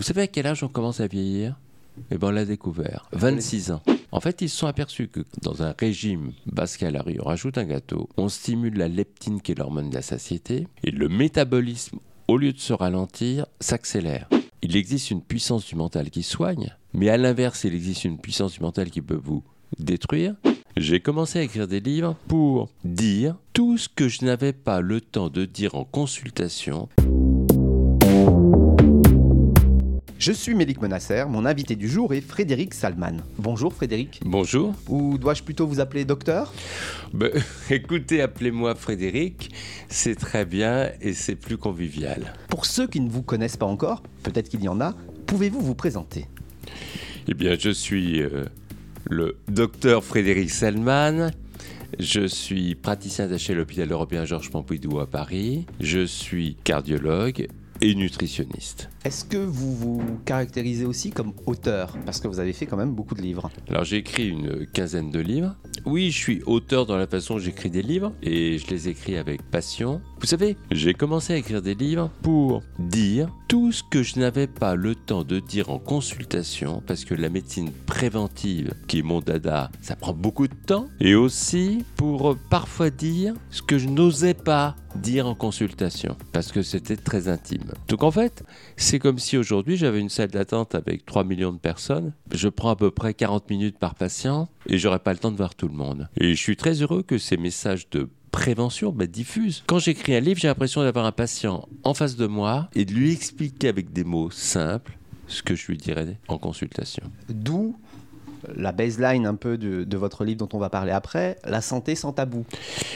Vous savez à quel âge on commence à vieillir? Eh bien, on l'a découvert. 26 ans. En fait, ils se sont aperçus que dans un régime basse on rajoute un gâteau, on stimule la leptine qui est l'hormone de la satiété, et le métabolisme, au lieu de se ralentir, s'accélère. Il existe une puissance du mental qui soigne, mais à l'inverse, il existe une puissance du mental qui peut vous détruire. J'ai commencé à écrire des livres pour dire tout ce que je n'avais pas le temps de dire en consultation. Je suis Mélik Menasser, mon invité du jour est Frédéric Salman. Bonjour Frédéric. Bonjour. Ou dois-je plutôt vous appeler docteur? Ben, écoutez, appelez-moi Frédéric, c'est très bien et c'est plus convivial. Pour ceux qui ne vous connaissent pas encore, peut-être qu'il y en a, pouvez-vous vous présenter? Eh bien, je suis euh, le docteur Frédéric Salman. Je suis praticien d'attaché à l'hôpital européen Georges Pompidou à Paris. Je suis cardiologue et nutritionniste. Est-ce que vous vous caractérisez aussi comme auteur? Parce que vous avez fait quand même beaucoup de livres. Alors j'ai écrit une quinzaine de livres. Oui, je suis auteur dans la façon dont j'écris des livres et je les écris avec passion. Vous savez, j'ai commencé à écrire des livres pour dire tout ce que je n'avais pas le temps de dire en consultation parce que la médecine préventive, qui est mon dada, ça prend beaucoup de temps. Et aussi pour parfois dire ce que je n'osais pas dire en consultation parce que c'était très intime. Donc en fait, c'est comme si aujourd'hui j'avais une salle d'attente avec 3 millions de personnes. Je prends à peu près 40 minutes par patient et j'aurais pas le temps de voir tout le monde. Et je suis très heureux que ces messages de prévention bah, diffusent. Quand j'écris un livre, j'ai l'impression d'avoir un patient en face de moi et de lui expliquer avec des mots simples ce que je lui dirais en consultation. D'où la baseline un peu de, de, votre livre dont on va parler après, La santé sans tabou.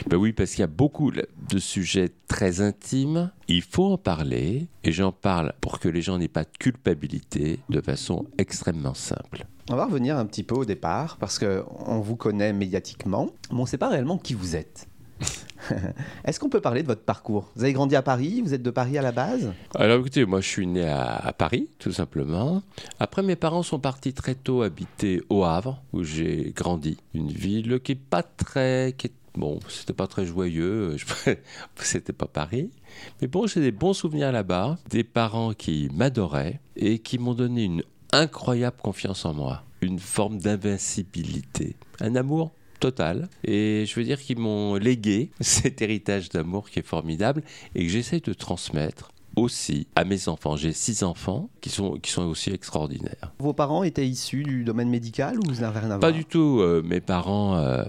Ben oui, parce qu'il y a beaucoup de sujets très intimes. Il faut en parler et j'en parle pour que les gens n'aient pas de culpabilité de façon extrêmement simple. On va revenir un petit peu au départ parce qu'on vous connaît médiatiquement, mais on ne sait pas réellement qui vous êtes. Est-ce qu'on peut parler de votre parcours? Vous avez grandi à Paris Vous êtes de Paris à la base? Alors écoutez, moi je suis né à, Paris, tout simplement. Après, mes parents sont partis très tôt habiter au Havre, où j'ai grandi. Une ville qui est pas très... Qui est, bon, c'était pas très joyeux, c'était pas Paris. Mais bon, j'ai des bons souvenirs là-bas. Des parents qui m'adoraient et qui m'ont donné une incroyable confiance en moi. Une forme d'invincibilité. Un amour total. Et je veux dire qu'ils m'ont légué cet héritage d'amour qui est formidable et que j'essaie de transmettre aussi à mes enfants. J'ai six enfants qui sont, qui sont aussi extraordinaires. Vos parents étaient issus du domaine médical ou vous n'avez rien à voir Pas du tout. Euh, mes parents euh,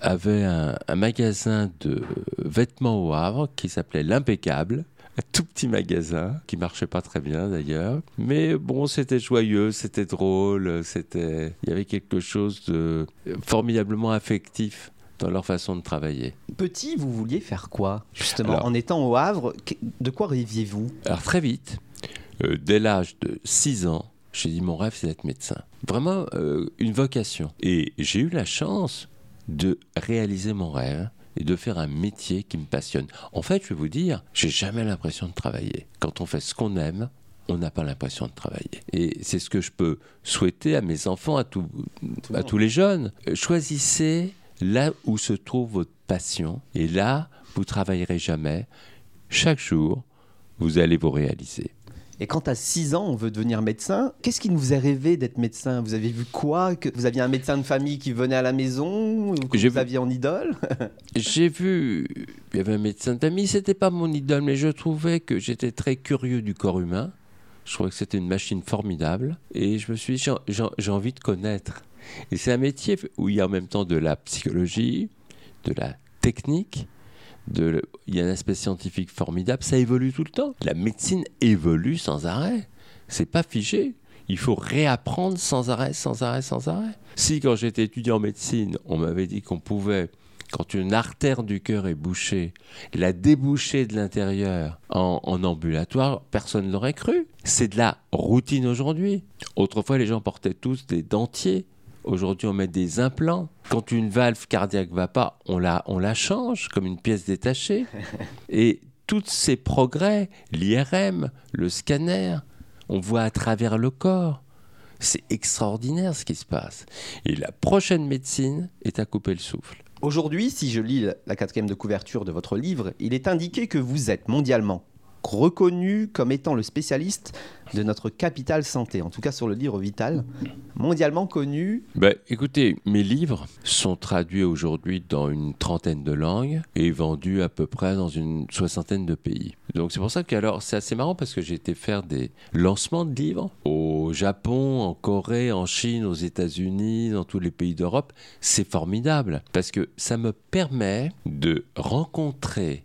avaient un, un, magasin de vêtements au Havre qui s'appelait L'Impeccable. Un tout petit magasin qui marchait pas très bien d'ailleurs, mais bon, c'était joyeux, c'était drôle, c'était, il y avait quelque chose de formidablement affectif dans leur façon de travailler. Petit, vous vouliez faire quoi Justement, alors, en étant au Havre, de quoi rêviez-vous? Alors très vite, euh, dès l'âge de 6 ans, j'ai dit mon rêve c'est d'être médecin. Vraiment euh, une vocation. Et j'ai eu la chance de réaliser mon rêve et de faire un métier qui me passionne. En fait, je vais vous dire, j'ai jamais l'impression de travailler. Quand on fait ce qu'on aime, on n'a pas l'impression de travailler. Et c'est ce que je peux souhaiter à mes enfants, à, à tous les jeunes. Choisissez là où se trouve votre passion et là, vous travaillerez jamais. Chaque jour, vous allez vous réaliser. Et quand à 6 ans, on veut devenir médecin, qu'est-ce qui vous a rêvé d'être médecin? Vous avez vu quoi? Que Vous aviez un médecin de famille qui venait à la maison ou que vous aviez en idole? J'ai vu, il y avait un médecin de famille, c'était pas mon idole, mais je trouvais que j'étais très curieux du corps humain. Je trouvais que c'était une machine formidable et je me suis dit, j'ai envie de connaître. Et c'est un métier où il y a en même temps de la psychologie, de la technique, il y a un aspect scientifique formidable, ça évolue tout le temps. La médecine évolue sans arrêt. C'est pas figé. Il faut réapprendre sans arrêt, sans arrêt, sans arrêt. Si quand j'étais étudiant en médecine, on m'avait dit qu'on pouvait, quand une artère du cœur est bouchée, la déboucher de l'intérieur en, en, ambulatoire, personne ne l'aurait cru. C'est de la routine aujourd'hui. Autrefois, les gens portaient tous des dentiers. Aujourd'hui, on met des implants. Quand une valve cardiaque va pas, on la, on la change comme une pièce détachée. Et tous ces progrès, l'IRM, le scanner, on voit à travers le corps. C'est extraordinaire ce qui se passe. Et la prochaine médecine est à couper le souffle. Aujourd'hui, si je lis la quatrième de couverture de votre livre, il est indiqué que vous êtes mondialement reconnu comme étant le spécialiste de notre capital santé, en tout cas sur le livre Vital, mondialement connu. Ben, écoutez, mes livres sont traduits aujourd'hui dans une trentaine de langues et vendus à peu près dans une soixantaine de pays. Donc c'est pour ça que c'est assez marrant parce que j'ai été faire des lancements de livres au Japon, en Corée, en Chine, aux États-Unis, dans tous les pays d'Europe. C'est formidable parce que ça me permet de rencontrer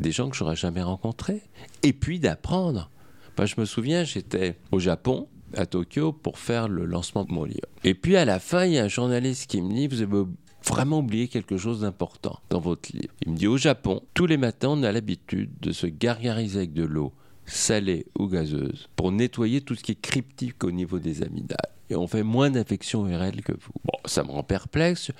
des gens que j'aurais jamais rencontrés et puis d'apprendre je me souviens, j'étais au Japon, à Tokyo, pour faire le lancement de mon livre. Et puis à la fin, il y a un journaliste qui me dit, vous avez vraiment oublié quelque chose d'important dans votre livre. Il me dit, au Japon, tous les matins, on a l'habitude de se gargariser avec de l'eau salée ou gazeuse pour nettoyer tout ce qui est cryptique au niveau des amygdales. Et on fait moins d'infections virales que vous. Bon, ça me rend perplexe.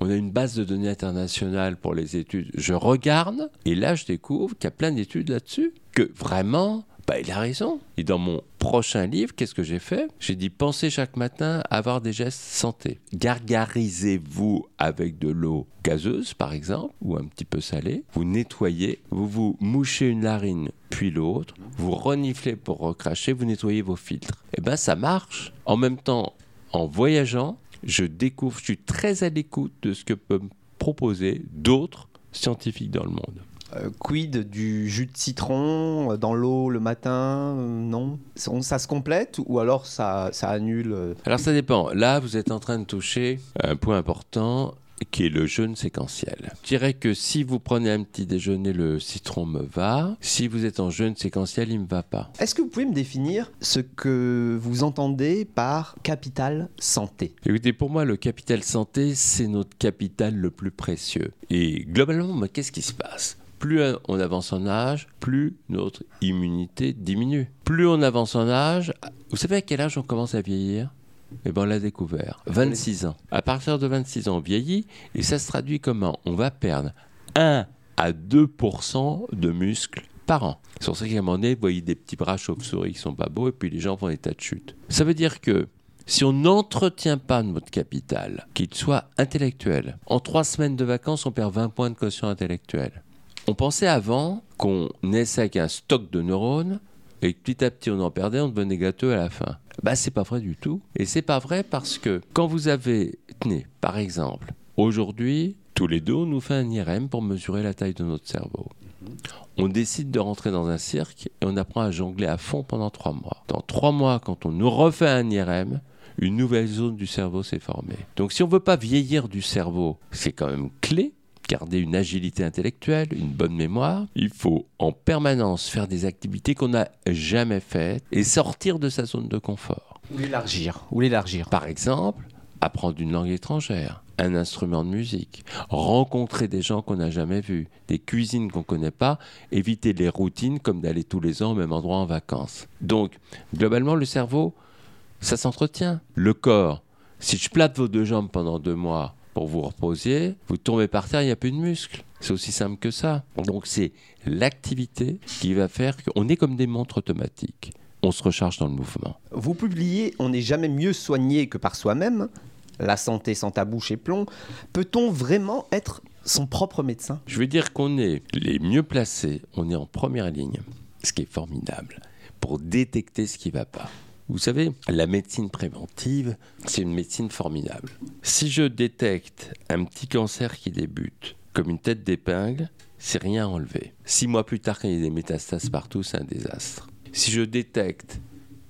On a une base de données internationale pour les études. Je regarde et là, je découvre qu'il y a plein d'études là-dessus. Que vraiment, bah, il a raison. Et dans mon prochain livre, qu'est-ce que j'ai fait? J'ai dit pensez chaque matin à avoir des gestes santé. Gargarisez-vous avec de l'eau gazeuse, par exemple, ou un petit peu salée. Vous nettoyez, vous vous mouchez une narine, puis l'autre. Vous reniflez pour recracher, vous nettoyez vos filtres. Et eh bien, ça marche. En même temps, en voyageant, je découvre, je suis très à l'écoute de ce que peuvent me proposer d'autres scientifiques dans le monde. Euh, quid du jus de citron euh, dans l'eau le matin euh, Non? Ça se complète ou alors ça, ça annule Alors ça dépend. Là, vous êtes en train de toucher un point important qui est le jeûne séquentiel. Je dirais que si vous prenez un petit déjeuner, le citron me va. Si vous êtes en jeûne séquentiel, il ne me va pas. Est-ce que vous pouvez me définir ce que vous entendez par capital santé? Écoutez, pour moi, le capital santé, c'est notre capital le plus précieux. Et globalement, qu'est-ce qui se passe? Plus on avance en âge, plus notre immunité diminue. Plus on avance en âge, vous savez à quel âge on commence à vieillir? Eh bien, on l'a découvert. 26 ans. À partir de 26 ans, on vieillit et ça se traduit comment? On va perdre 1 à 2% de muscles par an. C'est pour ça qu'à un moment donné, vous voyez des petits bras chauves-souris qui sont pas beaux et puis les gens font des tas de chutes. Ça veut dire que si on n'entretient pas notre capital, qu'il soit intellectuel, en trois semaines de vacances, on perd 20 points de quotient intellectuel. On pensait avant qu'on naissait avec un stock de neurones et que petit à petit on en perdait, on devenait gâteux à la fin. Bah c'est pas vrai du tout. Et c'est pas vrai parce que quand vous avez, tenez, par exemple, aujourd'hui, tous les deux, on nous fait un IRM pour mesurer la taille de notre cerveau. On décide de rentrer dans un cirque et on apprend à jongler à fond pendant trois mois. Dans trois mois, quand on nous refait un IRM, une nouvelle zone du cerveau s'est formée. Donc si on veut pas vieillir du cerveau, c'est quand même clé garder une agilité intellectuelle, une bonne mémoire. Il faut en permanence faire des activités qu'on n'a jamais faites et sortir de sa zone de confort. Ou l'élargir. Ou l'élargir. Par exemple, apprendre une langue étrangère, un instrument de musique, rencontrer des gens qu'on n'a jamais vus, des cuisines qu'on ne connaît pas, éviter les routines comme d'aller tous les ans au même endroit en vacances. Donc, globalement, le cerveau, ça s'entretient. Le corps, si je plate vos deux jambes pendant deux mois, pour vous reposiez, vous tombez par terre, il n'y a plus de muscles. C'est aussi simple que ça. Donc c'est l'activité qui va faire qu'on est comme des montres automatiques. On se recharge dans le mouvement. Vous publiez On n'est jamais mieux soigné que par soi-même. La santé sans tabou chez Plomb. Peut-on vraiment être son propre médecin? Je veux dire qu'on est les mieux placés, on est en première ligne, ce qui est formidable, pour détecter ce qui ne va pas. Vous savez, la médecine préventive, c'est une médecine formidable. Si je détecte un petit cancer qui débute comme une tête d'épingle, c'est rien à enlever. Six mois plus tard, quand il y a des métastases partout, c'est un désastre. Si je détecte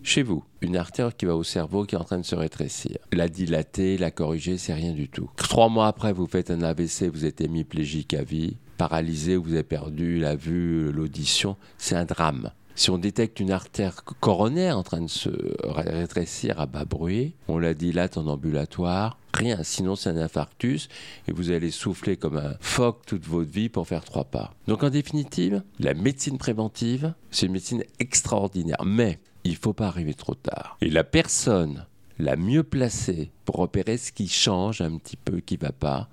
chez vous une artère qui va au cerveau qui est en train de se rétrécir, la dilater, la corriger, c'est rien du tout. Trois mois après, vous faites un AVC, vous êtes hémiplégique à vie, paralysé, vous avez perdu la vue, l'audition, c'est un drame. Si on détecte une artère coronaire en train de se rétrécir à bas bruit, on la dilate en ambulatoire, rien, sinon c'est un infarctus et vous allez souffler comme un phoque toute votre vie pour faire trois pas. Donc en définitive, la médecine préventive, c'est une médecine extraordinaire, mais il ne faut pas arriver trop tard. Et la personne la mieux placée pour repérer ce qui change un petit peu, qui ne va pas,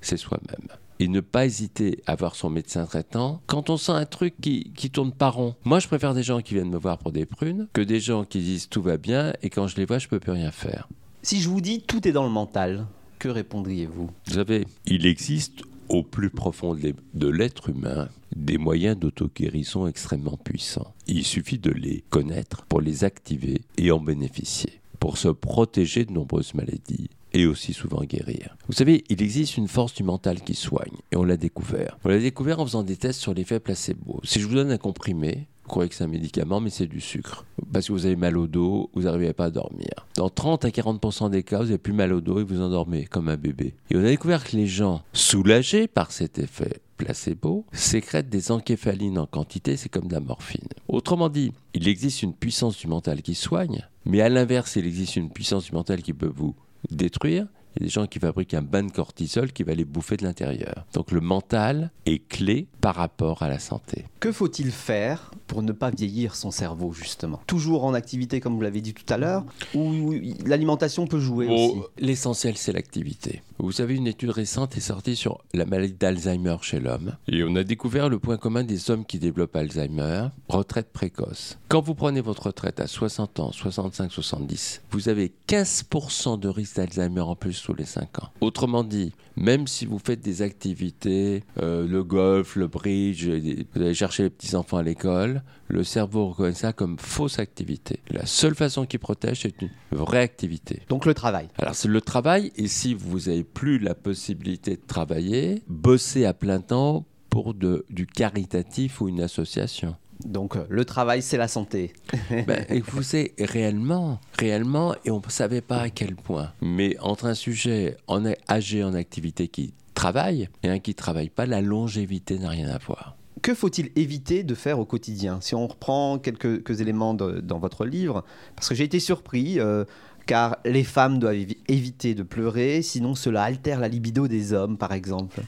c'est soi-même et ne pas hésiter à voir son médecin traitant quand on sent un truc qui, qui tourne pas rond. Moi, je préfère des gens qui viennent me voir pour des prunes que des gens qui disent tout va bien et quand je les vois, je peux plus rien faire. Si je vous dis tout est dans le mental, que répondriez-vous? Vous savez, il existe au plus profond de l'être humain des moyens d'auto-guérison extrêmement puissants. Il suffit de les connaître pour les activer et en bénéficier, pour se protéger de nombreuses maladies et aussi souvent guérir. Vous savez, il existe une force du mental qui soigne, et on l'a découvert. On l'a découvert en faisant des tests sur l'effet placebo. Si je vous donne un comprimé, vous croyez que c'est un médicament, mais c'est du sucre. Parce que vous avez mal au dos, vous n'arrivez pas à dormir. Dans 30 à 40% des cas, vous avez plus mal au dos et vous endormez comme un bébé. Et on a découvert que les gens soulagés par cet effet placebo sécrètent des encéphalines en quantité, c'est comme de la morphine. Autrement dit, il existe une puissance du mental qui soigne, mais à l'inverse, il existe une puissance du mental qui peut vous détruire, il y a des gens qui fabriquent un bain de cortisol qui va les bouffer de l'intérieur. Donc le mental est clé par rapport à la santé. Que faut-il faire pour ne pas vieillir son cerveau, justement? Toujours en activité, comme vous l'avez dit tout à l'heure, ou l'alimentation peut jouer aussi? L'essentiel, c'est l'activité. Vous savez, une étude récente est sortie sur la maladie d'Alzheimer chez l'homme. Et on a découvert le point commun des hommes qui développent Alzheimer, retraite précoce. Quand vous prenez votre retraite à 60 ans, 65, 70, vous avez 15% de risque d'Alzheimer en plus tous les 5 ans. Autrement dit, même si vous faites des activités, euh, le golf, le bridge, vous allez chercher les petits-enfants à l'école, le cerveau reconnaît ça comme fausse activité. La seule façon qui protège, c'est une vraie activité. Donc le travail. Alors c'est le travail, et si vous n'avez plus la possibilité de travailler, bosser à plein temps pour de, du caritatif ou une association. Donc euh, le travail, c'est la santé. ben, et vous savez, réellement, réellement, et on ne savait pas à quel point, mais entre un sujet en, âgé en activité qui travaille et un qui ne travaille pas, la longévité n'a rien à voir que faut-il éviter de faire au quotidien? Si on reprend quelques, éléments dans votre livre, parce que j'ai été surpris, euh, car les femmes doivent éviter de pleurer, sinon cela altère la libido des hommes, par exemple.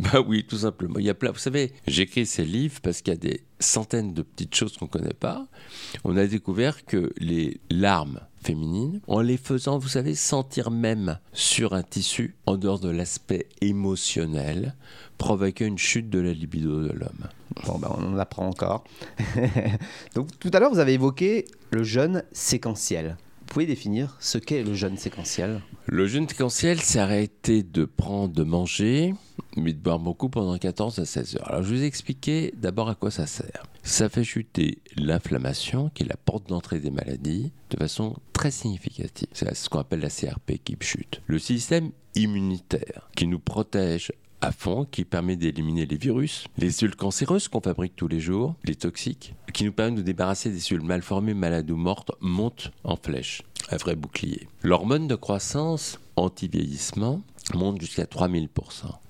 Bah oui, tout simplement. Il y a plein. Vous savez, j'écris ces livres parce qu'il y a des centaines de petites choses qu'on ne connaît pas. On a découvert que les larmes féminines, en les faisant, vous savez, sentir même sur un tissu, en dehors de l'aspect émotionnel, provoquait une chute de la libido de l'homme. Bon, ben on en apprend encore. Donc tout à l'heure, vous avez évoqué le jeûne séquentiel. Vous pouvez définir ce qu'est le jeûne séquentiel? Le jeûne séquentiel, c'est arrêter de prendre, de manger, de boire beaucoup pendant 14 à 16 heures. Alors je vais vous expliquer d'abord à quoi ça sert. Ça fait chuter l'inflammation, qui est la porte d'entrée des maladies, de façon très significative. C'est ce qu'on appelle la CRP qui chute. Le système immunitaire, qui nous protège à fond qui permet d'éliminer les virus, les cellules cancéreuses qu'on fabrique tous les jours, les toxiques, qui nous permet de nous débarrasser des cellules mal formées, malades ou mortes, monte en flèche. Un vrai bouclier. L'hormone de croissance anti-vieillissement monte jusqu'à 3000%.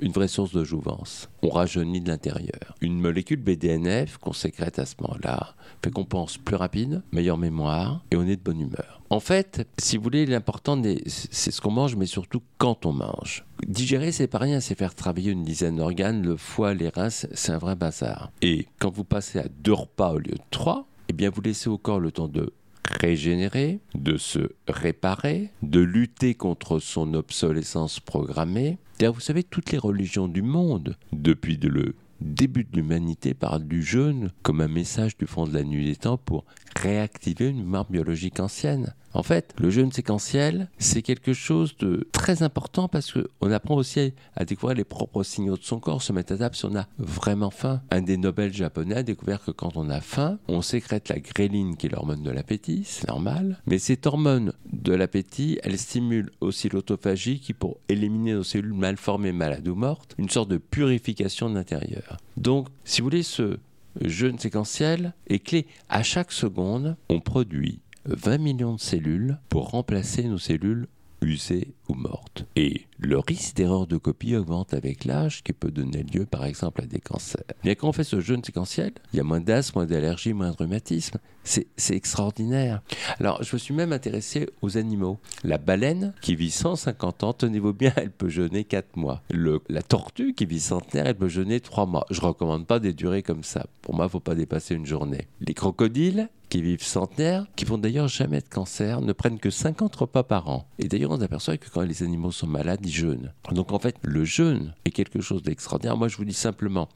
Une vraie source de jouvence. On rajeunit de l'intérieur. Une molécule BDNF qu'on sécrète à ce moment-là fait qu'on pense plus rapide, meilleure mémoire et on est de bonne humeur. En fait, si vous voulez, l'important, c'est ce qu'on mange, mais surtout quand on mange. Digérer, c'est pas rien, c'est faire travailler une dizaine d'organes, le foie, les reins, c'est un vrai bazar. Et quand vous passez à deux repas au lieu de trois, eh bien, vous laissez au corps le temps de régénérer, de se réparer, de lutter contre son obsolescence programmée. Vous savez, toutes les religions du monde, depuis le début de l'humanité, parlent du jeûne comme un message du fond de la nuit des temps pour réactiver une mémoire biologique ancienne. En fait, le jeûne séquentiel, c'est quelque chose de très important parce qu'on apprend aussi à découvrir les propres signaux de son corps, se mettre à table si on a vraiment faim. Un des Nobel japonais a découvert que quand on a faim, on sécrète la gréline qui est l'hormone de l'appétit, c'est normal. Mais cette hormone de l'appétit, elle stimule aussi l'autophagie qui, pour éliminer nos cellules mal formées, malades ou mortes, une sorte de purification de l'intérieur. Donc, si vous voulez, ce jeûne séquentiel est clé. À chaque seconde, on produit 20 millions de cellules pour remplacer nos cellules usées ou mortes. Et le risque d'erreur de copie augmente avec l'âge, qui peut donner lieu par exemple à des cancers. Mais quand on fait ce jeûne séquentiel, il y a moins d'asthme, moins d'allergies, moins de rhumatisme. C'est extraordinaire. Alors, je me suis même intéressé aux animaux. La baleine, qui vit 150 ans, tenez-vous bien, elle peut jeûner 4 mois. La tortue, qui vit centenaire, elle peut jeûner 3 mois. Je recommande pas des durées comme ça. Pour moi, il ne faut pas dépasser une journée. Les crocodiles, qui vivent centenaires, qui vont d'ailleurs jamais de cancer, ne prennent que 50 repas par an. Et d'ailleurs, on aperçoit que quand les animaux sont malades, ils jeûnent. Donc en fait, le jeûne est quelque chose d'extraordinaire. Moi, je vous dis simplement,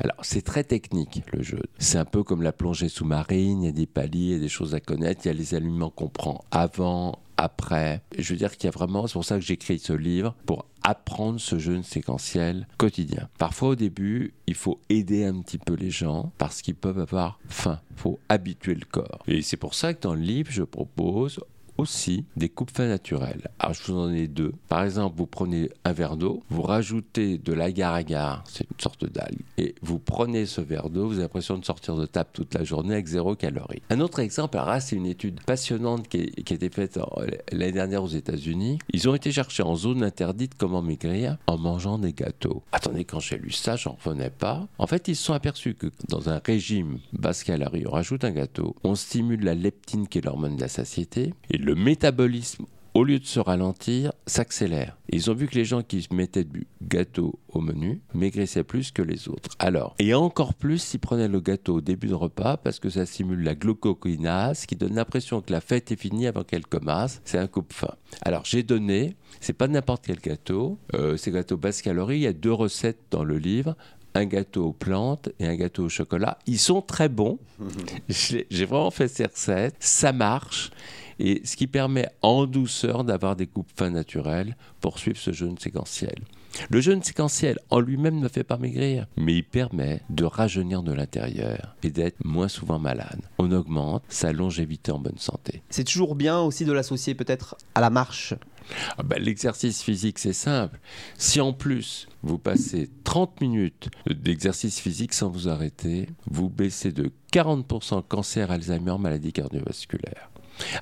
alors c'est très technique, le jeûne. C'est un peu comme la plongée sous-marine, il y a des paliers, il y a des choses à connaître, il y a les aliments qu'on prend avant, après. Je veux dire qu'il y a vraiment, c'est pour ça que j'écris ce livre, pour apprendre ce jeûne séquentiel quotidien. Parfois au début, il faut aider un petit peu les gens parce qu'ils peuvent avoir faim. Il faut habituer le corps. Et c'est pour ça que dans le livre, je propose aussi des coupes fins naturelles. Alors je vous en ai deux. Par exemple, vous prenez un verre d'eau, vous rajoutez de l'agar-agar, c'est une sorte d'algue, et vous prenez ce verre d'eau, vous avez l'impression de sortir de table toute la journée avec zéro calorie. Un autre exemple, alors c'est une étude passionnante qui, a été faite l'année dernière aux États-Unis. Ils ont été chercher en zone interdite comment maigrir en mangeant des gâteaux. Attendez, quand j'ai lu ça, j'en revenais pas. En fait, ils se sont aperçus que dans un régime basse calorie, on rajoute un gâteau, on stimule la leptine qui est l'hormone de la satiété, et le métabolisme, au lieu de se ralentir, s'accélère. Ils ont vu que les gens qui mettaient du gâteau au menu maigrissaient plus que les autres. Alors, et encore plus s'ils prenaient le gâteau au début de repas parce que ça simule la glucokinase qui donne l'impression que la fête est finie avant qu'elle commence. C'est un coupe-fin. Alors, j'ai donné, c'est pas n'importe quel gâteau, euh, c'est gâteau basse calorie. Il y a deux recettes dans le livre un gâteau aux plantes et un gâteau au chocolat. Ils sont très bons. J'ai vraiment fait ces recettes. Ça marche et ce qui permet en douceur d'avoir des coupes fins naturelles pour suivre ce jeûne séquentiel. Le jeûne séquentiel en lui-même ne fait pas maigrir, mais il permet de rajeunir de l'intérieur et d'être moins souvent malade. On augmente sa longévité en bonne santé. C'est toujours bien aussi de l'associer peut-être à la marche. Ah ben, l'exercice physique, c'est simple. Si en plus vous passez 30 minutes d'exercice physique sans vous arrêter, vous baissez de 40% cancer, Alzheimer, maladie cardiovasculaire.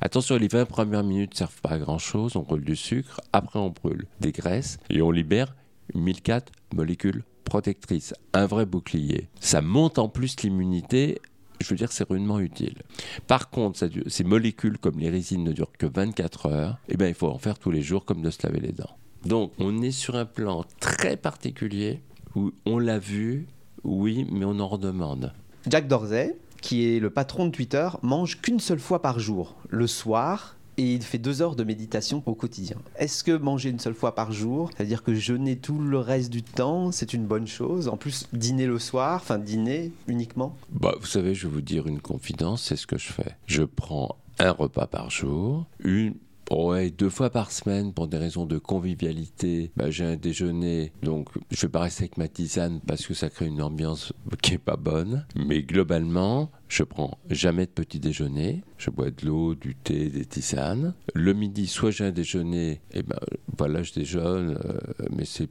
Attention, les 20 premières minutes ne servent pas à grand chose. On brûle du sucre, après on brûle des graisses et on libère 1004 molécules protectrices. Un vrai bouclier. Ça monte en plus l'immunité je veux dire, c'est rudement utile. Par contre, ces molécules, comme les résines, ne durent que 24 heures. Et eh bien, il faut en faire tous les jours, comme de se laver les dents. Donc, on est sur un plan très particulier où on l'a vu, oui, mais on en redemande. Jack Dorsey, qui est le patron de Twitter, mange qu'une seule fois par jour, le soir, et il fait deux heures de méditation au quotidien. Est-ce que manger une seule fois par jour, c'est-à-dire que jeûner tout le reste du temps, c'est une bonne chose? En plus, dîner le soir, enfin dîner uniquement? Bah, Vous savez, je vais vous dire une confidence, c'est ce que je fais. Je prends un repas par jour, une Ouais, deux fois par semaine pour des raisons de convivialité. Bah, j'ai un déjeuner, donc je vais pas rester avec ma tisane parce que ça crée une ambiance qui est pas bonne. Mais globalement, je prends jamais de petit déjeuner. Je bois de l'eau, du thé, des tisanes. Le midi, soit j'ai un déjeuner, et ben voilà, je déjeune, euh, mais c'est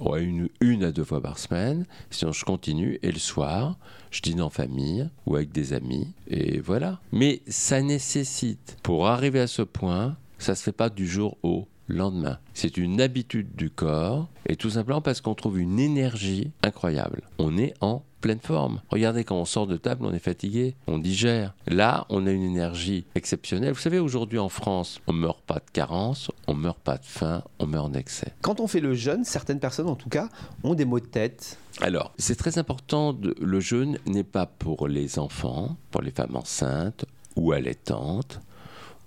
ouais, une, une à deux fois par semaine. Sinon, je continue. Et le soir, je dîne en famille ou avec des amis. Et voilà. Mais ça nécessite, pour arriver à ce point, ça se fait pas du jour au lendemain. C'est une habitude du corps et tout simplement parce qu'on trouve une énergie incroyable. On est en pleine forme. Regardez quand on sort de table, on est fatigué, on digère. Là, on a une énergie exceptionnelle. Vous savez, aujourd'hui en France, on meurt pas de carence, on meurt pas de faim, on meurt d'excès. Quand on fait le jeûne, certaines personnes en tout cas ont des maux de tête. Alors, c'est très important, le jeûne n'est pas pour les enfants, pour les femmes enceintes ou allaitantes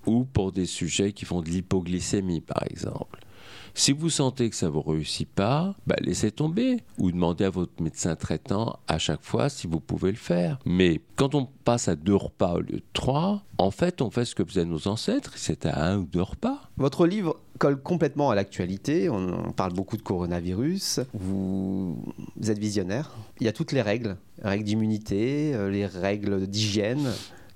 ou pour des sujets qui font de l'hypoglycémie, par exemple. Si vous sentez que ça ne vous réussit pas, bah laissez tomber ou demandez à votre médecin traitant à chaque fois si vous pouvez le faire. Mais quand on passe à deux repas au lieu de trois, en fait, on fait ce que faisaient nos ancêtres, c'était à un ou deux repas. Votre livre colle complètement à l'actualité. On, parle beaucoup de coronavirus. Vous, vous êtes visionnaire. Il y a toutes les règles, règles d'immunité, euh, les règles d'hygiène.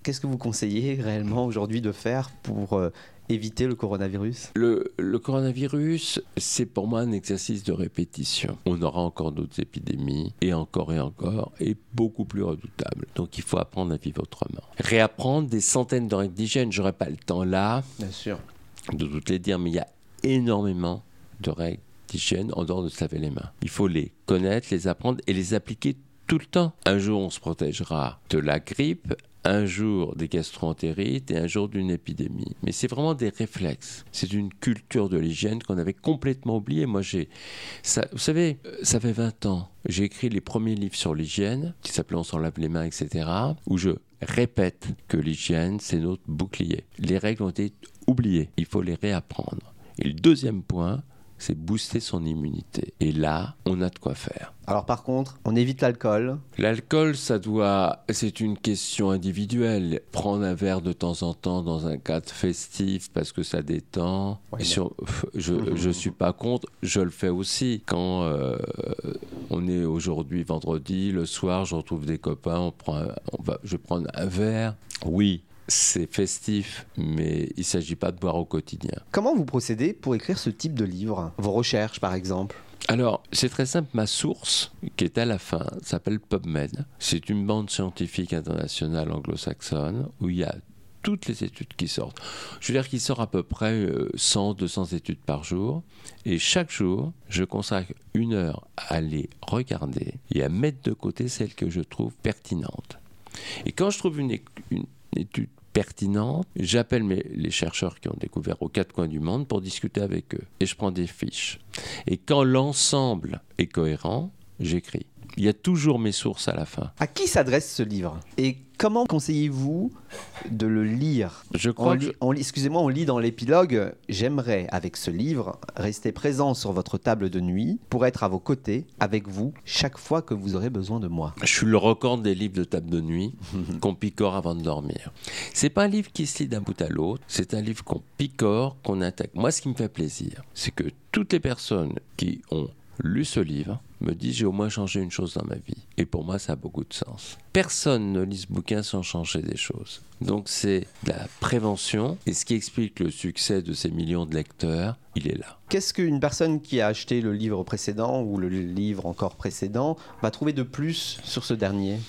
Qu'est-ce que vous conseillez réellement aujourd'hui de faire pour euh, éviter le coronavirus? Le, coronavirus, c'est pour moi un exercice de répétition. On aura encore d'autres épidémies, et encore et encore, et beaucoup plus redoutables. Donc il faut apprendre à vivre autrement. Réapprendre des centaines de règles d'hygiène, j'aurais pas le temps là Bien sûr. de toutes les dire, mais il y a énormément de règles d'hygiène en dehors de se laver les mains. Il faut les connaître, les apprendre et les appliquer tout le temps. Un jour, on se protégera de la grippe, un jour des gastroentérites et un jour d'une épidémie. Mais c'est vraiment des réflexes. C'est une culture de l'hygiène qu'on avait complètement oubliée. Moi, j'ai. vous savez, ça fait 20 ans. J'ai écrit les premiers livres sur l'hygiène, qui s'appelaient On s'en lave les mains, etc., où je répète que l'hygiène, c'est notre bouclier. Les règles ont été oubliées. Il faut les réapprendre. Et le deuxième point, c'est booster son immunité. Et là, on a de quoi faire. Alors par contre, on évite l'alcool. L'alcool, ça doit, c'est une question individuelle. Prendre un verre de temps en temps dans un cadre festif parce que ça détend. Ouais, Sur- je, je suis pas contre. Je le fais aussi quand euh, on est aujourd'hui vendredi, le soir, je retrouve des copains, on prend, un- on va, je vais prendre un verre. Oui. C'est festif, mais il ne s'agit pas de boire au quotidien. Comment vous procédez pour écrire ce type de livre? Vos recherches par exemple? Alors, c'est très simple. Ma source, qui est à la fin, s'appelle PubMed. C'est une bande scientifique internationale anglo-saxonne où il y a toutes les études qui sortent. Je veux dire qu'il sort à peu près euh, 100, 200 études par jour. Et chaque jour, je consacre une heure à les regarder et à mettre de côté celles que je trouve pertinentes. Et quand je trouve une, une étude pertinente, j'appelle les chercheurs qui ont découvert aux quatre coins du monde pour discuter avec eux. Et je prends des fiches. Et quand l'ensemble est cohérent, j'écris. Il y a toujours mes sources à la fin. À qui s'adresse ce livre Et comment conseillez-vous de le lire Je crois Excusez-moi, on lit dans l'épilogue J'aimerais, avec ce livre, rester présent sur votre table de nuit pour être à vos côtés, avec vous, chaque fois que vous aurez besoin de moi. je suis le record des livres de table de nuit qu'on picore avant de dormir. C'est pas un livre qui se lit d'un bout à l'autre, c'est un livre qu'on picore, qu'on attaque. Moi, ce qui me fait plaisir, c'est que toutes les personnes qui ont lu ce livre me disent j'ai au moins changé une chose dans ma vie. Et pour moi, ça a beaucoup de sens. Personne ne lit ce bouquin sans changer des choses. Donc c'est de la prévention. Et ce qui explique le succès de ces millions de lecteurs, il est là. Qu'est-ce qu'une personne qui a acheté le livre précédent ou le livre encore précédent va trouver de plus sur ce dernier?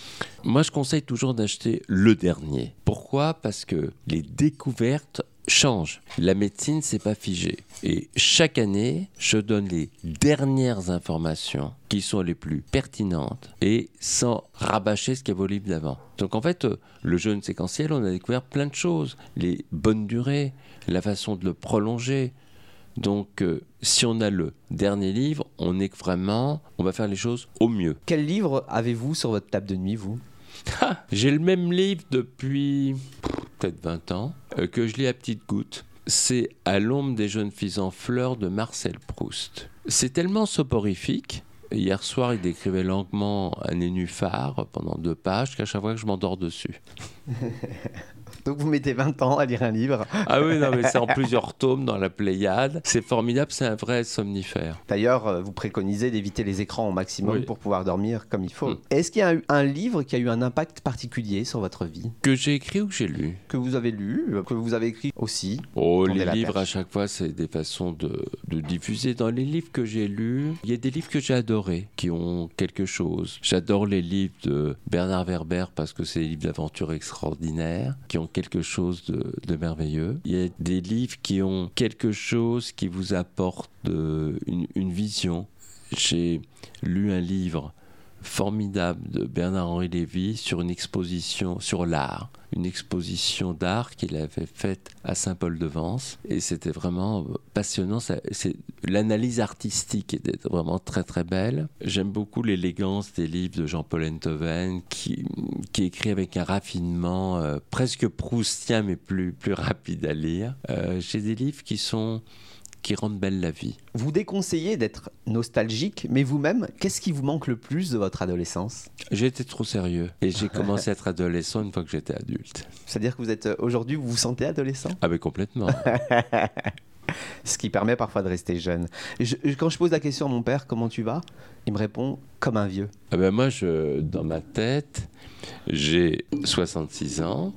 Moi, je conseille toujours d'acheter le dernier. Pourquoi? Parce que les découvertes changent. La médecine, c'est pas figé. Et chaque année, je donne les dernières informations qui sont les plus pertinentes et sans rabâcher ce qu'il y avait au livre d'avant. Donc en fait, euh, le jeûne séquentiel, on a découvert plein de choses. Les bonnes durées, la façon de le prolonger. Donc euh, si on a le dernier livre, on est vraiment, on va faire les choses au mieux. Quel livre avez-vous sur votre table de nuit, vous? J'ai le même livre depuis peut-être 20 ans, euh, que je lis à petites gouttes. C'est À l'ombre des jeunes filles en fleurs de Marcel Proust. C'est tellement soporifique. Hier soir, il décrivait longuement un nénuphar pendant deux pages qu'à chaque fois que je m'endors dessus. Donc vous mettez 20 ans à lire un livre. Ah oui, non, mais c'est en plusieurs tomes dans la Pléiade. C'est formidable, c'est un vrai somnifère. D'ailleurs, euh, vous préconisez d'éviter les écrans au maximum Oui. pour pouvoir dormir comme il faut. Mm. Est-ce qu'il y a eu un livre qui a eu un impact particulier sur votre vie? Que j'ai écrit ou que j'ai lu? Que vous avez lu, euh, que vous avez écrit aussi Oh, les livres, à chaque fois, c'est des façons de, de diffuser. Dans les livres que j'ai lus, il y a des livres que j'ai adorés, qui ont quelque chose. J'adore les livres de Bernard Werber parce que c'est des livres d'aventure extraordinaires, qui ont quelque chose de, merveilleux. Il y a des livres qui ont quelque chose qui vous apporte euh, une vision. J'ai lu un livre formidable de Bernard-Henri Lévy sur une exposition sur l'art, une exposition d'art qu'il avait faite à Saint-Paul-de-Vence et c'était vraiment euh, passionnant. L'analyse artistique était vraiment très très belle. J'aime beaucoup l'élégance des livres de Jean-Paul Enthoven qui, qui écrit avec un raffinement euh, presque proustien mais plus, plus rapide à lire. Euh, J'ai des livres qui sont qui rendent belle la vie. Vous déconseillez d'être nostalgique, mais vous-même, qu'est-ce qui vous manque le plus de votre adolescence? J'ai été trop sérieux et j'ai commencé à être adolescent une fois que j'étais adulte. C'est-à-dire que vous êtes euh, aujourd'hui, vous vous sentez adolescent? Ah mais complètement. Ce qui permet parfois de rester jeune. Je- je- quand je pose la question à mon père, comment tu vas? Il me répond comme un vieux. Ah ben moi, je, dans ma tête, j'ai 66 ans.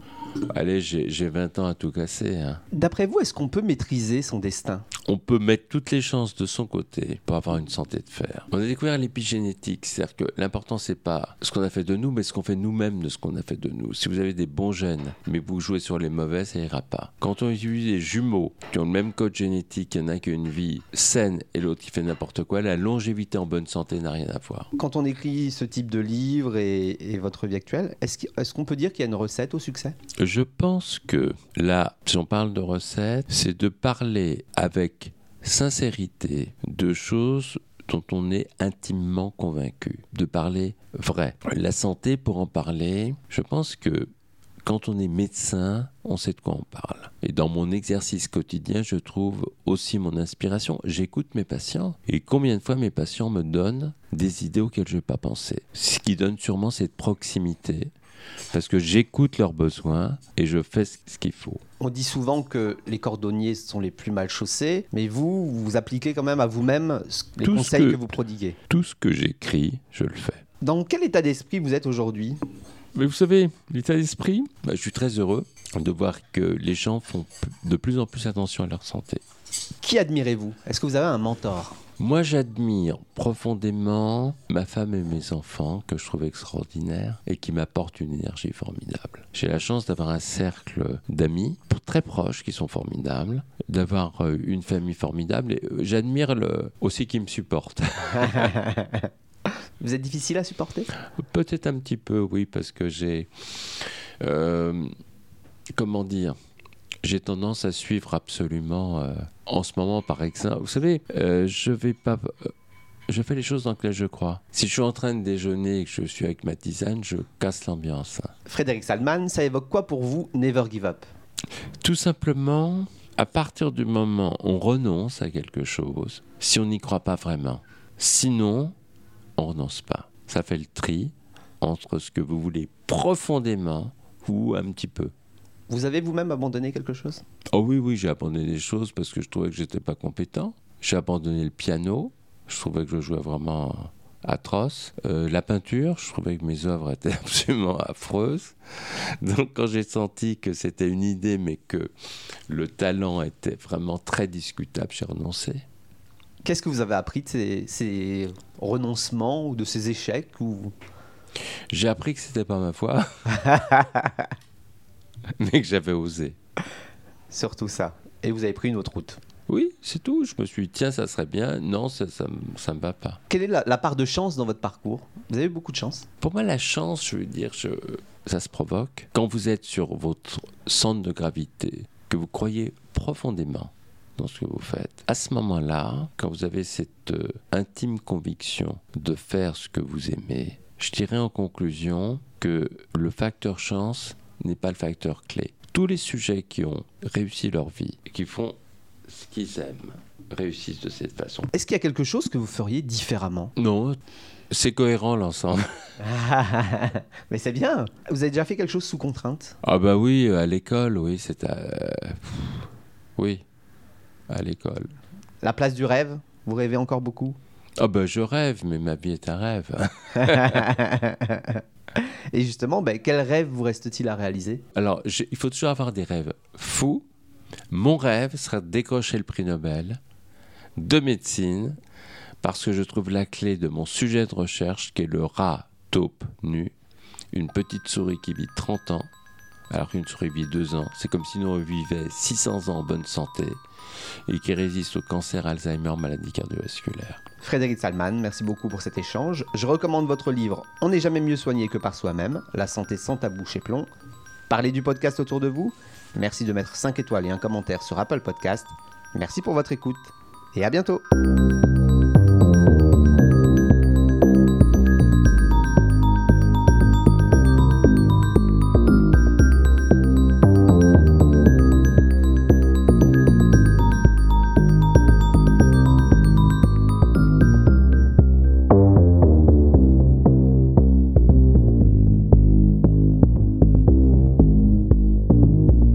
Allez, j'ai j'ai 20 ans à tout casser. hein. D'après vous, est-ce qu'on peut maîtriser son destin? On peut mettre toutes les chances de son côté pour avoir une santé de fer. On a découvert l'épigénétique, c'est-à-dire que l'important c'est pas ce qu'on a fait de nous, mais ce qu'on fait nous-mêmes de ce qu'on a fait de nous. Si vous avez des bons gènes, mais vous jouez sur les mauvais, ça ira pas. Quand on utilise des jumeaux qui ont le même code génétique, il y en a un qui a une vie saine et l'autre qui fait n'importe quoi, la longévité en bonne santé n'a rien à voir. Quand on écrit ce type de livre et, et votre vie actuelle, est-ce qu'on peut dire qu'il y a une recette au succès? Je pense que là, si on parle de recettes, c'est de parler avec sincérité de choses dont on est intimement convaincu, de parler vrai. La santé, pour en parler, je pense que quand on est médecin, on sait de quoi on parle. Et dans mon exercice quotidien, je trouve aussi mon inspiration. J'écoute mes patients et combien de fois mes patients me donnent des idées auxquelles je n'ai pas pensé. Ce qui donne sûrement cette proximité parce que j'écoute leurs besoins et je fais ce qu'il faut. On dit souvent que les cordonniers sont les plus mal chaussés, mais vous, vous appliquez quand même à vous-même les conseils que, vous prodiguez. Tout ce que j'écris, je le fais. Dans quel état d'esprit vous êtes aujourd'hui? Mais vous savez, l'état d'esprit, bah, je suis très heureux de voir que les gens font de plus en plus attention à leur santé. Qui admirez-vous? Est-ce que vous avez un mentor? Moi, j'admire profondément ma femme et mes enfants, que je trouve extraordinaires et qui m'apportent une énergie formidable. J'ai la chance d'avoir un cercle d'amis très proches qui sont formidables, d'avoir euh, une famille formidable et euh, j'admire aussi qui me supportent. Vous êtes difficile à supporter? Peut-être un petit peu, oui, parce que j'ai. Euh, comment dire? J'ai tendance à suivre absolument euh, en ce moment par exemple vous savez euh, je vais pas je fais les choses dans lesquelles je crois. Si je suis en train de déjeuner et que je suis avec ma tisane, je casse l'ambiance. Frédéric Salman, ça évoque quoi pour vous Never Give Up? Tout simplement, à partir du moment où on renonce à quelque chose, si on n'y croit pas vraiment. Sinon, on renonce pas. Ça fait le tri entre ce que vous voulez profondément ou un petit peu. Vous avez vous-même abandonné quelque chose? Oh oui, oui, j'ai abandonné des choses parce que je trouvais que j'étais pas compétent. J'ai abandonné le piano. Je trouvais que je jouais vraiment atroce. Euh, la peinture, je trouvais que mes œuvres étaient absolument affreuses. Donc quand j'ai senti que c'était une idée mais que le talent était vraiment très discutable, j'ai renoncé. Qu'est-ce que vous avez appris de ces, renoncements ou de ces échecs ou... J'ai appris que c'était pas ma foi, mais que j'avais osé. Surtout ça. Et vous avez pris une autre route. Oui, c'est tout. Je me suis dit, tiens, ça serait bien. Non, ça ne me va pas. Quelle est la, part de chance dans votre parcours? Vous avez beaucoup de chance Pour moi, la chance, je veux dire, ça se provoque quand vous êtes sur votre centre de gravité, que vous croyez profondément dans ce que vous faites. À ce moment-là, quand vous avez cette euh, intime conviction de faire ce que vous aimez, je dirais en conclusion que le facteur chance n'est pas le facteur clé. Tous les sujets qui ont réussi leur vie, qui font ce qu'ils aiment, réussissent de cette façon. Est-ce qu'il y a quelque chose que vous feriez différemment? Non, c'est cohérent l'ensemble. Mais c'est bien. Vous avez déjà fait quelque chose sous contrainte? Ah bah oui, à l'école, oui, c'est... Oui à l'école. La place du rêve Vous rêvez encore beaucoup? Ah ben je rêve, mais ma vie est un rêve. Et justement, ben, quel rêve vous reste-t-il à réaliser? Alors, il faut toujours avoir des rêves fous. Mon rêve serait de décrocher le prix Nobel de médecine parce que je trouve la clé de mon sujet de recherche qui est le rat taupe nu, une petite souris qui vit 30 ans alors qu'une souris vit 2 ans. C'est comme si nous vivions 600 ans en bonne santé et qui résiste au cancer, Alzheimer, maladie cardiovasculaire. Frédéric Salman, merci beaucoup pour cet échange. Je recommande votre livre On n'est jamais mieux soigné que par soi-même, la santé sans tabou chez Plomb. Parlez du podcast autour de vous. Merci de mettre 5 étoiles et un commentaire sur Apple Podcast. Merci pour votre écoute et à bientôt.